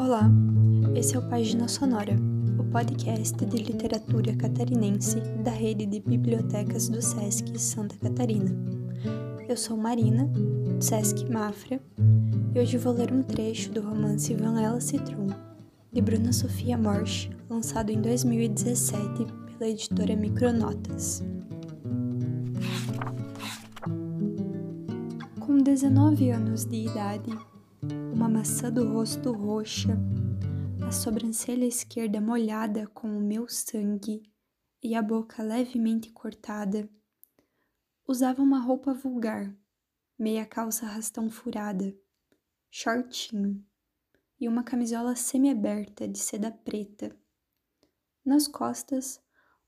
Olá, esse é o Página Sonora, o podcast de literatura catarinense da rede de bibliotecas do SESC Santa Catarina. Eu sou Marina, SESC Mafra, e hoje vou ler um trecho do romance Vanella Citron, de Bruna Sofia Morsch, lançado em 2017 pela editora Micronotas. Com 19 anos de idade, uma maçã do rosto roxa, a sobrancelha esquerda molhada com o meu sangue e a boca levemente cortada. Usava uma roupa vulgar, meia calça rastão furada, shortinho e uma camisola semi-aberta de seda preta. Nas costas,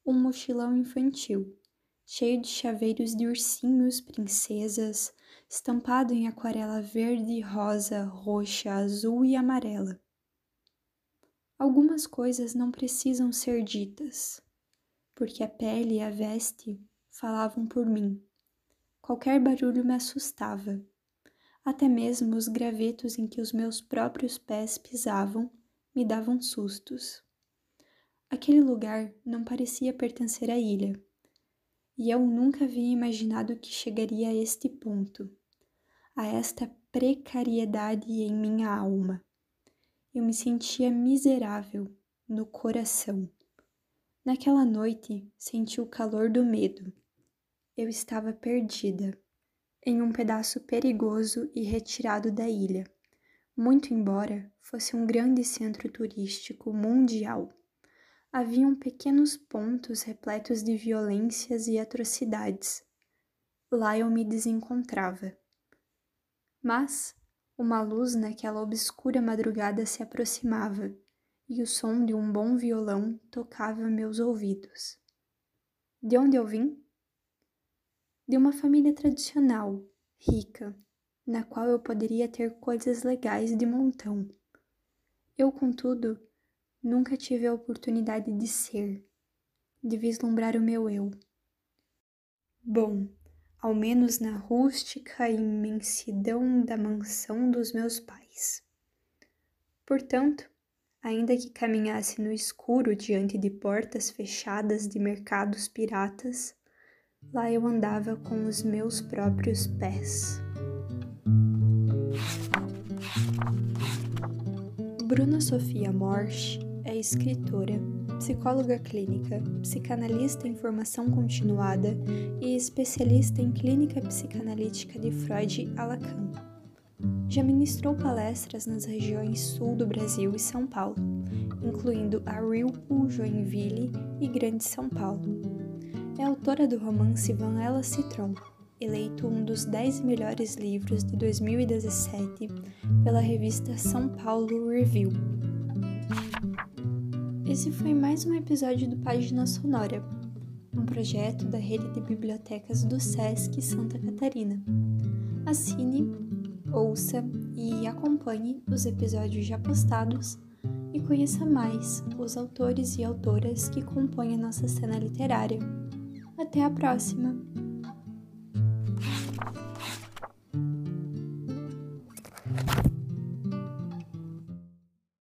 um mochilão infantil, cheio de chaveiros de ursinhos, princesas, estampado em aquarela verde, rosa, roxa, azul e amarela. Algumas coisas não precisam ser ditas, porque a pele e a veste falavam por mim. Qualquer barulho me assustava. Até mesmo os gravetos em que os meus próprios pés pisavam me davam sustos. Aquele lugar não parecia pertencer à ilha, e eu nunca havia imaginado que chegaria a este ponto a esta precariedade em minha alma. Eu me sentia miserável no coração. Naquela noite senti o calor do medo. Eu estava perdida, em um pedaço perigoso e retirado da ilha, muito embora fosse um grande centro turístico mundial. Haviam pequenos pontos repletos de violências e atrocidades. Lá eu me desencontrava. Mas uma luz naquela obscura madrugada se aproximava e o som de um bom violão tocava meus ouvidos. De onde eu vim? De uma família tradicional, rica, na qual eu poderia ter coisas legais de montão. Eu, contudo, nunca tive a oportunidade de ser, de vislumbrar o meu eu. Bom, ao menos na rústica imensidão da mansão dos meus pais. Portanto, ainda que caminhasse no escuro diante de portas fechadas de mercados piratas, lá eu andava com os meus próprios pés. Bruna Sofia Morsch é escritora, psicóloga clínica, psicanalista em formação continuada e especialista em clínica psicanalítica de Freud a Lacan. Já ministrou palestras nas regiões sul do Brasil e São Paulo, incluindo a Rilpo, Joinville e Grande São Paulo. É autora do romance Vanella Citron, eleito um dos 10 melhores livros de 2017 pela revista São Paulo Review. Esse foi mais um episódio do Página Sonora, um projeto da rede de bibliotecas do SESC Santa Catarina. Assine, ouça e acompanhe os episódios já postados e conheça mais os autores e autoras que compõem a nossa cena literária. Até a próxima!